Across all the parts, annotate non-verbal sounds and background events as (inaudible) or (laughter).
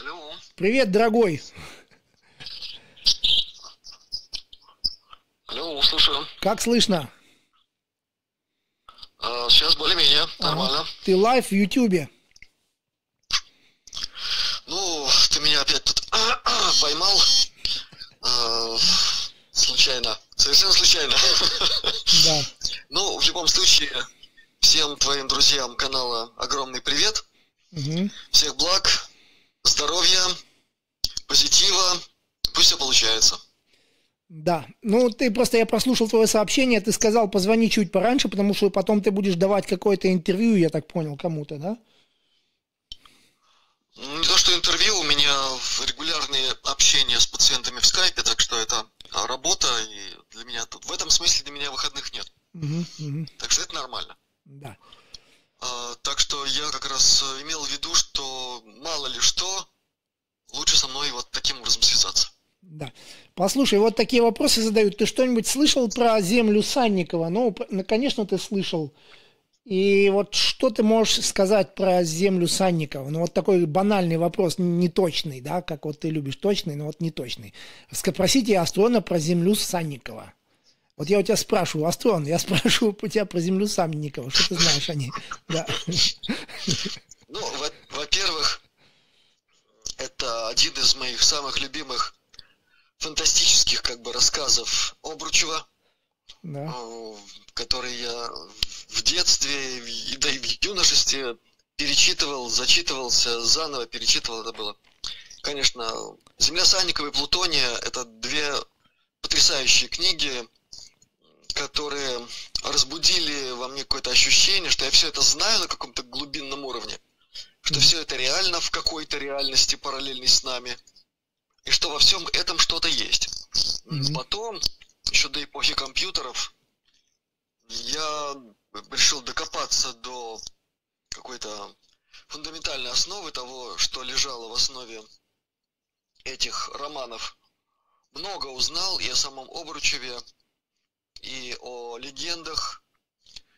Алло. Привет, дорогой. Алло, слушаю. Как слышно? А, сейчас более-менее, нормально. Ага. Ты live в Ютубе. Ну, ты меня опять тут (coughs) поймал. А, случайно. Совершенно случайно. Да. Ну, в любом случае, всем твоим друзьям канала огромный привет. Угу. Всех благ, здоровья, позитива. Пусть все получается. Да. Ну, ты просто, я прослушал твое сообщение, ты сказал, позвони чуть пораньше, потому что потом ты будешь давать какое-то интервью, я так понял, кому-то, да? Ну, Не то, что интервью, у меня регулярные общения с пациентами в скайпе, так что это работа, и для меня тут в этом смысле для меня выходных нет. Угу, угу. Так что это нормально. Да. А, так что я как раз э, имел в виду, что мало ли что, лучше со мной вот таким образом связаться. Да. Послушай, вот такие вопросы задают. Ты что-нибудь слышал про землю Санникова? Ну, ну, конечно, ты слышал. И вот что ты можешь сказать про землю Санникова? Ну, вот такой банальный вопрос, неточный, да, как вот ты любишь точный, но вот неточный. Спросите Астрона про землю Санникова. Вот я у тебя спрашиваю, Астрон, я (laughs) спрашиваю у тебя про землю Санникова. Что ты знаешь о ней? (laughs) Да. Ну, во- во-первых, это один из моих самых любимых фантастических как бы рассказов Обручева, Да. который я в детстве и да и в юношестве перечитывал, зачитывался, заново перечитывал это было. Конечно, «Земля Санникова» и «Плутония» — это две потрясающие книги, которые разбудили во мне какое-то ощущение, что я все это знаю на каком-то глубинном уровне, что все это реально в какой-то реальности параллельной с нами, и что во всем этом что-то есть. Мгм. Потом, еще до эпохи компьютеров, я решил докопаться до какой-то фундаментальной основы того, что лежало в основе этих романов. Много узнал и о самом Обручеве, и о легендах,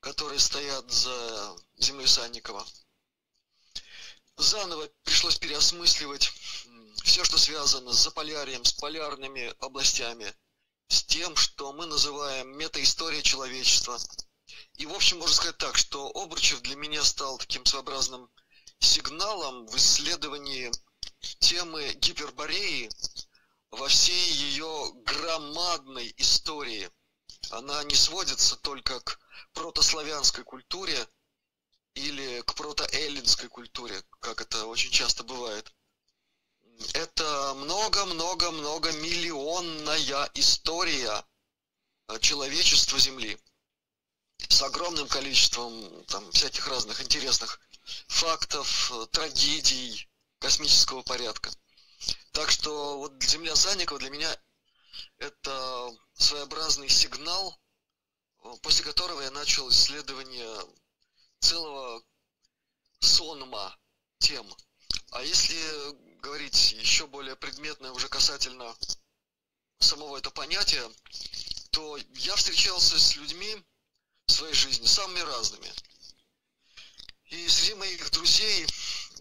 которые стоят за землей Санникова. Заново пришлось переосмысливать все, что связано с Заполярьем, с полярными областями, с тем, что мы называем метаистория человечества. И, в общем, можно сказать так, что Обручев для меня стал таким своеобразным сигналом в исследовании темы гипербореи во всей ее громадной истории. Она не сводится только к протославянской культуре или к протоэллинской культуре, как это очень часто бывает. Это много-много-много миллионная история человечества Земли с огромным количеством там всяких разных интересных фактов, трагедий космического порядка. Так что вот Земля Санникова для меня это своеобразный сигнал, э, после которого я начал исследование целого сонма тем. А если говорить еще более предметно уже касательно самого этого понятия, то я встречался с людьми в своей жизни самыми разными. И среди моих друзей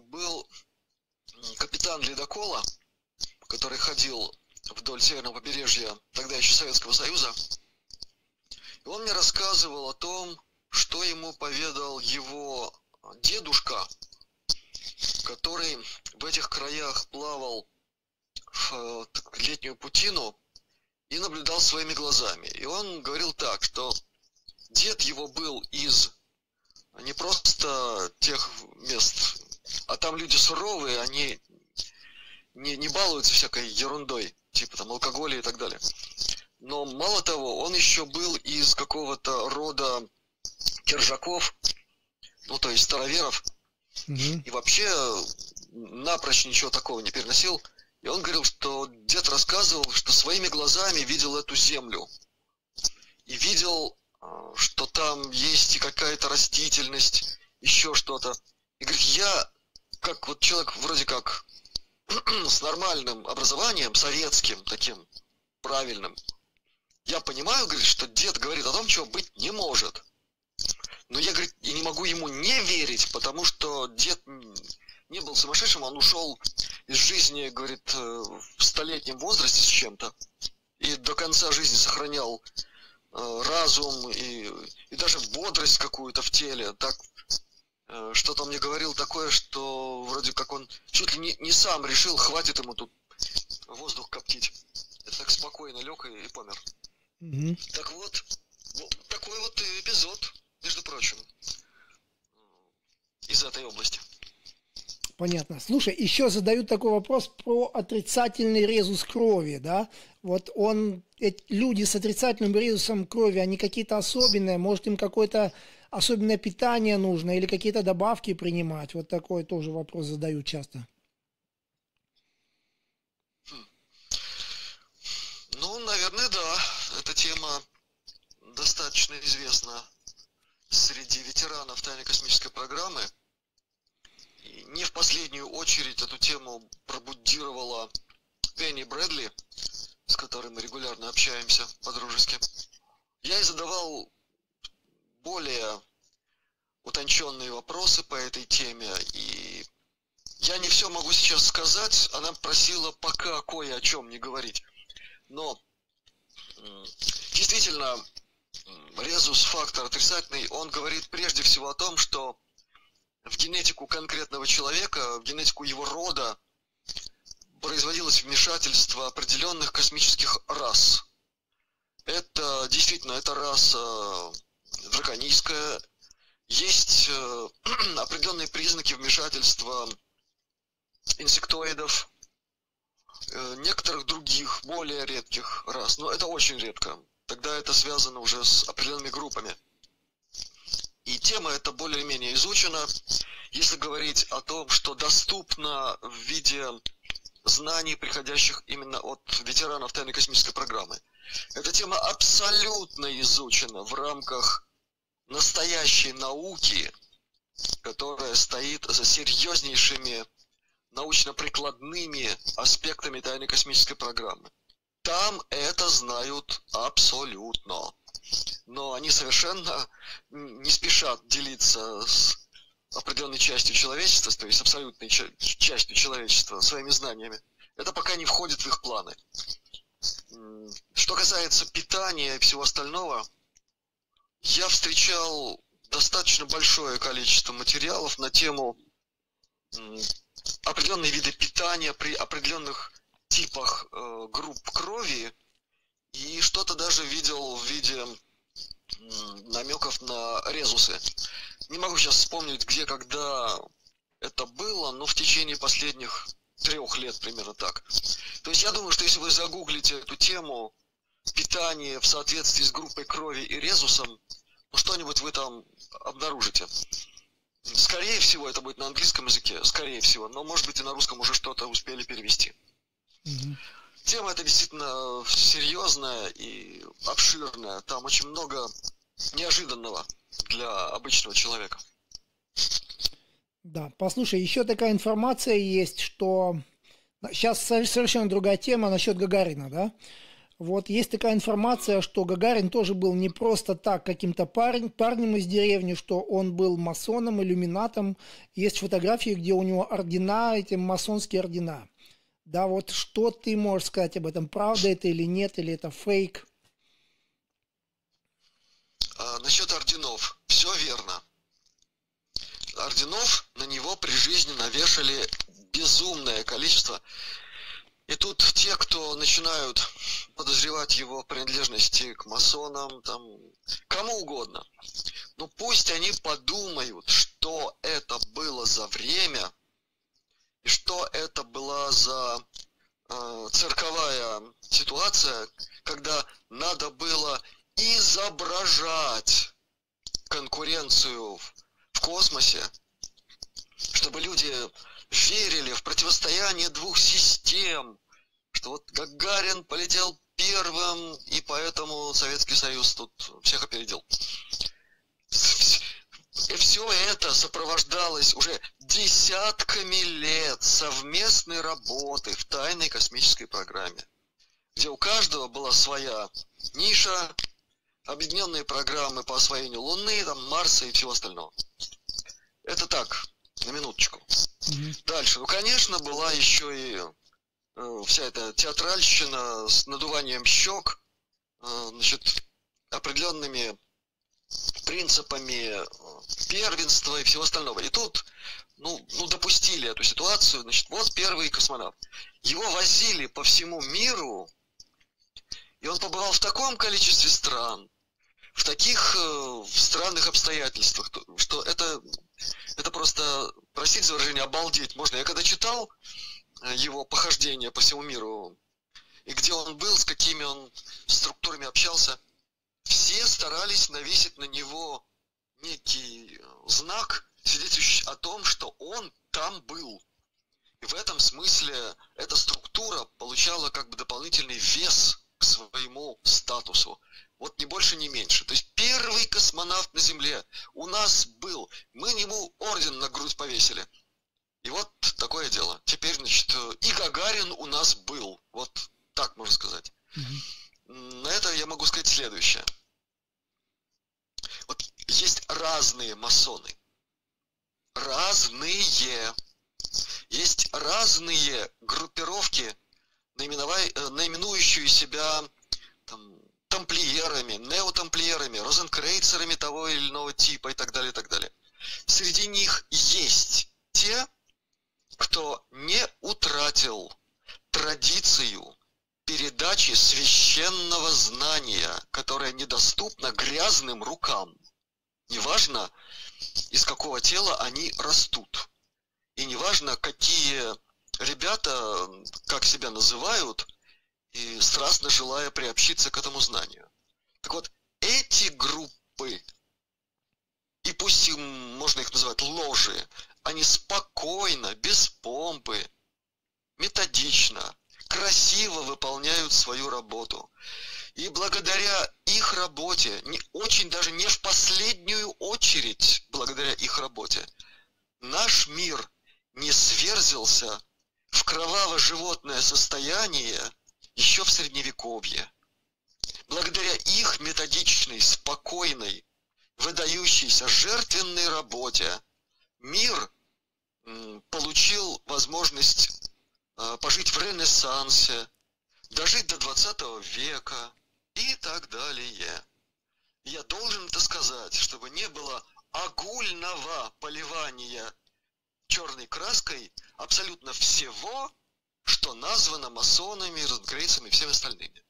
был капитан ледокола, который ходил вдоль северного побережья тогда еще Советского Союза. И он мне рассказывал о том, что ему поведал его дедушка, который в этих краях плавал в э, летнюю путину и наблюдал своими глазами. И он говорил так, что дед его был из не просто тех мест, а там люди суровые, они не, не балуются всякой ерундой, типа там алкоголя и так далее. Но мало того, он еще был из какого-то рода киржаков, ну то есть староверов, Мгм. и вообще напрочь ничего такого не переносил. И он говорил, что дед рассказывал, что своими глазами видел эту землю. И видел, а, что там есть и какая-то растительность, еще что-то. И говорит, я, как вот человек вроде как (clears throat) с нормальным образованием, советским таким, правильным, я понимаю, говорит, что дед говорит о том, чего быть не может. Но я, говорит, и не могу ему не верить, потому что дед не был сумасшедшим, он ушел из жизни, говорит, э, в столетнем возрасте с чем-то, и до конца жизни сохранял э, разум и, и даже бодрость какую-то в теле. Так что-то он мне говорил такое, что вроде как он чуть ли не, не сам решил, хватит ему тут воздух коптить. Это так спокойно лег и, и помер. Угу. Так вот, вот, такой вот эпизод, между прочим, из этой области. Понятно. Слушай, еще задают такой вопрос про отрицательный резус крови, да? Вот он, люди с отрицательным резусом крови, они какие-то особенные, может им какое-то особенное питание нужно или какие-то добавки принимать? Вот такой тоже вопрос задают часто. Хм. Ну, наверное, да. Эта тема достаточно известна среди ветеранов тайной космической программы – не в последнюю очередь эту тему пробудировала Пенни Брэдли, с которой мы регулярно общаемся по-дружески. Я ей задавал более утонченные вопросы по этой теме, и я не все могу сейчас сказать. Она просила пока кое о чем не говорить. Но действительно, резус-фактор отрицательный, он говорит прежде всего о том, что в генетику конкретного человека, в генетику его рода производилось вмешательство определенных космических рас. Это действительно, это раса драконийская. Есть э, (clears throat) определенные признаки вмешательства инсектоидов, э, некоторых других, более редких рас. Но это очень редко. Тогда это связано уже с определенными группами. И тема эта более-менее изучена. Если говорить о том, что доступно в виде знаний, приходящих именно от ветеранов тайной космической программы. Эта тема абсолютно изучена в рамках настоящей науки, которая стоит за серьезнейшими научно-прикладными аспектами тайной космической программы. Там это знают абсолютно но они совершенно не спешат делиться с определенной частью человечества, то есть абсолютной частью человечества, своими знаниями. Это пока не входит в их планы. Что касается питания и всего остального, я встречал достаточно большое количество материалов на тему определенные виды питания при определенных типах э, групп крови, и что-то даже видел в виде намеков на резусы. Не могу сейчас вспомнить, где, когда это было, но в течение последних трех лет примерно так. То есть я думаю, что если вы загуглите эту тему питание в соответствии с группой крови и резусом, ну что-нибудь вы там обнаружите. Скорее всего, это будет на английском языке, скорее всего, но может быть и на русском уже что-то успели перевести. Mm-hmm. Тема эта действительно серьезная и обширная. Там очень много неожиданного для обычного человека. Да, послушай, еще такая информация есть, что сейчас совершенно другая тема насчет Гагарина, да? Вот есть такая информация, что Гагарин тоже был не просто так каким-то парень, парнем из деревни, что он был масоном, иллюминатом. Есть фотографии, где у него ордена, эти масонские ордена. Да, вот что ты можешь сказать об этом? Правда это или нет, или это фейк? А, насчет орденов. Все верно. Орденов на него при жизни навешали безумное количество. И тут те, кто начинают подозревать его принадлежности к масонам, там, кому угодно, ну пусть они подумают, что это было за время, и что это была за э, цирковая ситуация, когда надо было изображать конкуренцию в, в космосе, чтобы люди верили в противостояние двух систем, что вот Гагарин полетел первым, и поэтому Советский Союз тут всех опередил. И все это сопровождалось уже десятками лет совместной работы в тайной космической программе, где у каждого была своя ниша, объединенные программы по освоению Луны, там, Марса и всего остального. Это так, На минуточку. Mm-hmm. Дальше. Ну, конечно, была еще и э, вся эта театральщина с надуванием щек, э, значит, определенными принципами э, первенства и всего остального. И тут, ну, ну, допустили эту ситуацию. Значит, вот первый космонавт. Его возили по всему миру, и он побывал в таком количестве стран, в таких э, странных обстоятельствах, что это, это просто, простите за выражение, обалдеть можно. Я когда читал э, его похождения по всему миру, и где он был, с какими он структурами общался, все старались навесить на него некий э, знак, свидетельствующий о том, что он там был. И в этом смысле эта структура получала как бы дополнительный вес к своему статусу. Вот ни больше, ни меньше. То есть первый космонавт на Земле у нас был. Мы ему орден на грудь повесили. И вот такое дело. Теперь, значит, и Гагарин у нас был. Вот так можно сказать. Угу. На это я могу сказать следующее. Вот есть разные масоны. Разные. Есть разные группировки, э, наименующие себя там, тамплиерами, неотамплиерами, розенкрейцерами того или иного типа и так далее, и так далее. Среди них есть те, кто не утратил традицию передачи священного знания, которое недоступно грязным рукам. Неважно, из какого тела они растут. И неважно, какие ребята, как себя называют, и страстно желая приобщиться к этому знанию. Так вот, эти группы, и пусть им, можно их называть ложи, они спокойно, без помпы, методично, красиво выполняют свою работу. И благодаря их работе, не, очень даже не в последнюю очередь благодаря их работе, наш мир не сверзился в кроваво-животное состояние еще в Средневековье. Благодаря их методичной, спокойной, выдающейся жертвенной работе мир получил возможность а, пожить в Ренессансе, дожить до 20 века и так далее. Я должен это сказать, чтобы не было огульного поливания черной краской абсолютно всего, что названо масонами, розенгрейцами и всеми остальными.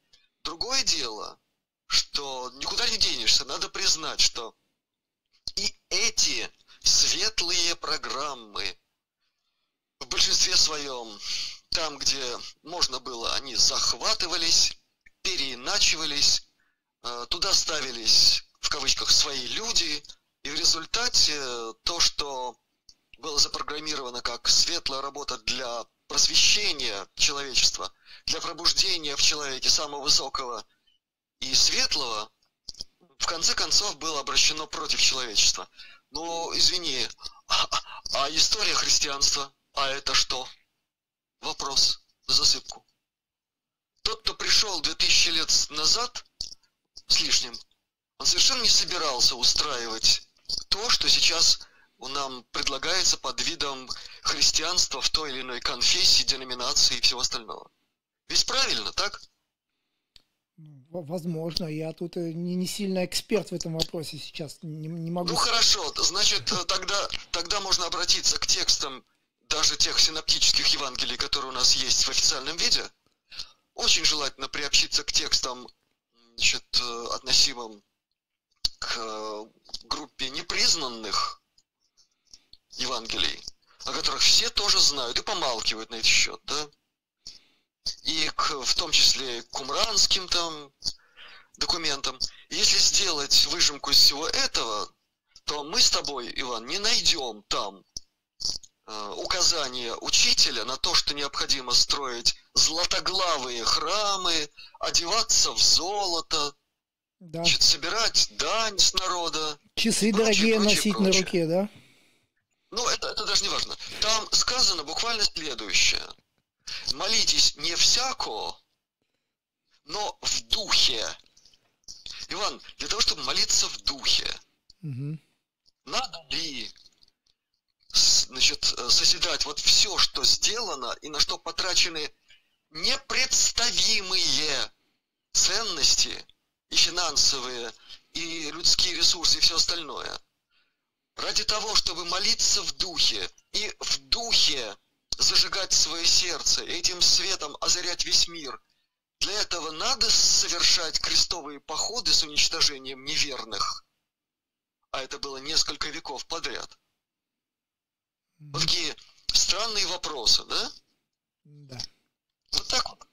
Другое дело, что никуда не денешься, надо признать, что и эти светлые программы в большинстве своем, там, где можно было, они захватывались, переиначивались, э, туда ставились, в кавычках, свои люди, и в результате то, что было запрограммировано как светлая работа для просвещения человечества, для пробуждения в человеке самого высокого и светлого, в конце концов было обращено против человечества. Но, извини, а, а история христианства, а это что? Вопрос засыпку. Тот, кто пришел 2000 лет назад с лишним, он совершенно не собирался устраивать то, что сейчас нам предлагается под видом христианства в той или иной конфессии, деноминации и всего остального. Ведь правильно, так? Возможно, я тут э, не, не сильно эксперт в этом вопросе сейчас, не, не могу. Ну хорошо, значит э, тогда, тогда можно обратиться к текстам даже тех синоптических Евангелий, которые у нас есть в официальном виде. Очень желательно приобщиться к текстам, значит, э, относимым к группе непризнанных Евангелий, о которых все тоже знают и помалкивают на этот счет, да? И к, в том числе к кумранским там документам. если сделать выжимку из всего этого, то мы с тобой, Иван, не найдем там э, указания учителя на то, что необходимо строить златоглавые храмы, одеваться в золото, да. значит, собирать дань с народа. Часы прочее, дорогие прочее, носить прочее. на руке, да? Ну, это, это даже не важно. Там сказано буквально следующее. Молитесь не всяко, но в духе. Иван, для того, чтобы молиться в духе, угу. надо ли значит, созидать вот все, что сделано и на что потрачены непредставимые ценности и финансовые, и людские ресурсы, и все остальное. Ради того, чтобы молиться в духе и в духе зажигать свое сердце, этим светом озарять весь мир. Для этого надо совершать крестовые походы с уничтожением неверных. А это было несколько веков подряд. Вот такие странные вопросы, да? Да. Вот так вот.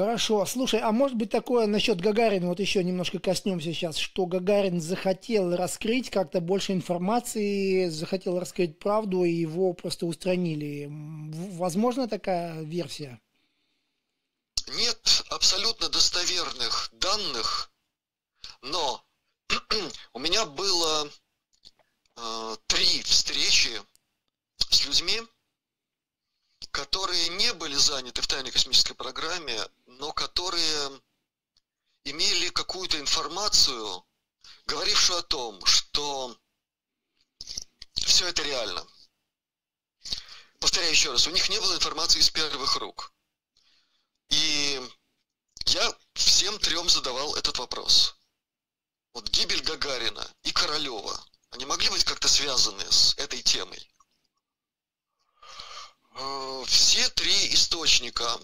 Хорошо. Слушай, а может быть такое насчет Гагарина, вот еще немножко коснемся сейчас, что Гагарин захотел раскрыть как-то больше информации, захотел раскрыть правду, и его просто устранили. Возможно такая версия? Нет абсолютно достоверных данных, но (clears throat) у меня было э, три встречи с людьми, которые не были заняты в тайной космической программе, но которые имели какую-то информацию, говорившую о том, что все это реально. Повторяю еще раз, у них не было информации из первых рук. И я всем трем задавал этот вопрос. Вот гибель Гагарина и Королева, они могли быть как-то связаны с этой темой? Э, все три источника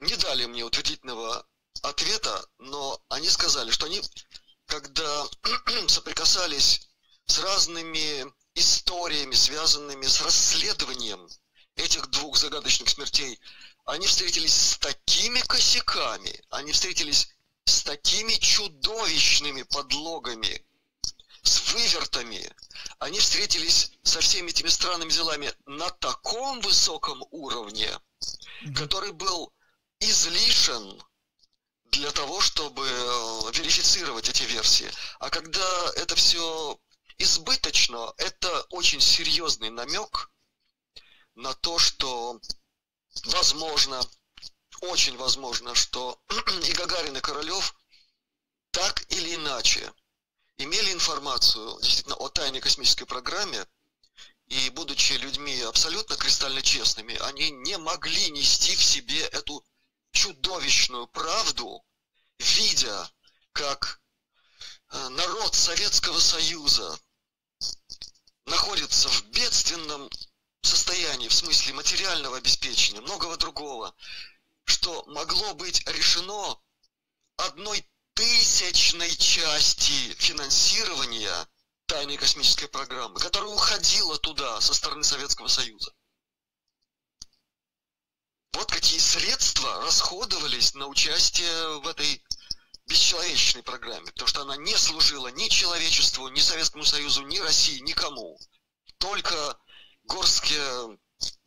не дали мне утвердительного ответа, но они сказали, что они, когда (clears throat) соприкасались с разными историями, связанными с расследованием этих двух загадочных смертей, они встретились с такими косяками, они встретились с такими чудовищными подлогами, с вывертами, они встретились со всеми этими странными делами на таком высоком уровне, который был излишен для того, чтобы э, верифицировать эти версии. А когда это все избыточно, это очень серьезный намек на то, что возможно, очень возможно, что (clears throat) и Гагарин, и Королев так или иначе имели информацию действительно о тайной космической программе, и будучи людьми абсолютно кристально честными, они не могли нести в себе эту чудовищную правду, видя, как э, народ Советского Союза находится в бедственном состоянии, в смысле материального обеспечения, многого другого, что могло быть решено одной тысячной части финансирования тайной космической программы, которая уходила туда со стороны Советского Союза. Вот какие средства расходовались на участие в этой бесчеловечной программе, потому что она не служила ни человечеству, ни Советскому Союзу, ни России, никому. Только горстке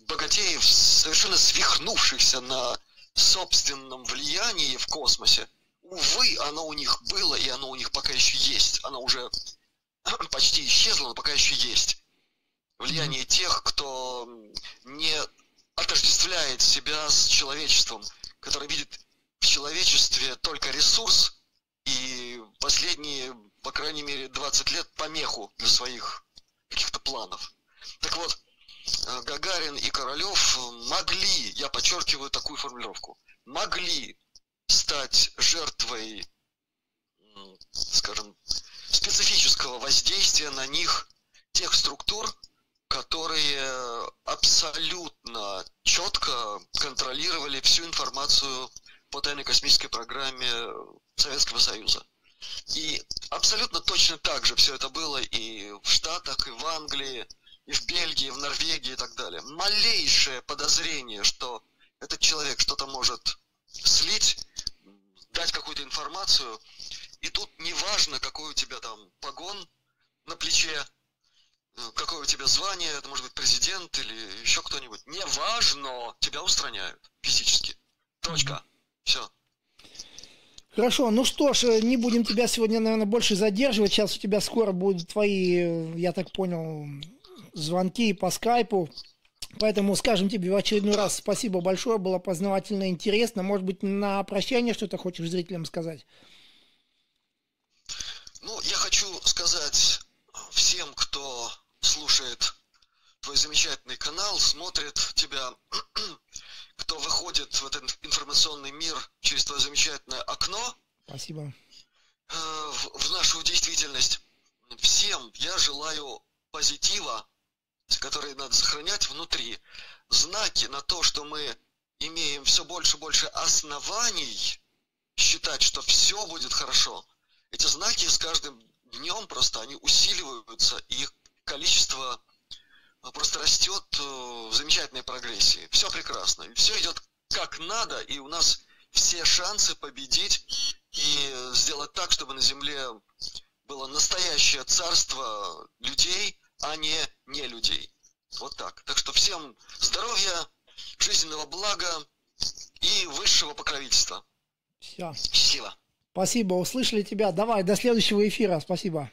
богатеев, совершенно свихнувшихся на собственном влиянии в космосе, увы, оно у них было, и оно у них пока еще есть. Оно уже (clears throat) почти исчезло, но пока еще есть. Влияние тех, кто не отождествляет себя с человечеством, который видит в человечестве только ресурс и последние, по крайней мере, 20 лет помеху для своих каких-то планов. Так вот, э, Гагарин и Королев могли, я подчеркиваю такую формулировку, могли стать жертвой, скажем, специфического воздействия на них тех структур, которые абсолютно четко контролировали всю информацию по тайной космической программе Советского Союза. И абсолютно точно так же все это было и в Штатах, и в Англии, и в Бельгии, и в Норвегии и так далее. Малейшее подозрение, что этот человек что-то может слить, дать какую-то информацию, и тут неважно, какой у тебя там погон на плече, э, какое у тебя звание, это может быть президент или еще кто-нибудь. Неважно, тебя устраняют физически. Точка. Все. Хорошо, ну что ж, э, не будем тебя сегодня, наверное, больше задерживать. Сейчас у тебя скоро будут твои, э, я так понял, звонки по скайпу. Поэтому скажем тебе в очередной раз спасибо большое, было познавательно интересно. Может быть, на прощание что-то хочешь зрителям сказать? Ну, я хочу сказать всем, кто слушает твой замечательный канал, смотрит тебя, (clears throat) кто выходит в этот информационный мир через твое замечательное окно. Спасибо. Э, в, в нашу действительность. Всем я желаю позитива, который надо сохранять внутри. Знаки на то, что мы имеем все больше и больше оснований считать, что все будет хорошо. Эти знаки с каждым днем просто они усиливаются, и их количество э, просто растет э, в замечательной прогрессии. Все прекрасно. Все идет как надо, и у нас все шансы победить и сделать так, чтобы на Земле было настоящее царство людей, а не не людей. Вот так. Так что всем здоровья, жизненного блага и высшего покровительства. Все. Счастливо. Спасибо, услышали тебя. Давай, до следующего эфира. Спасибо.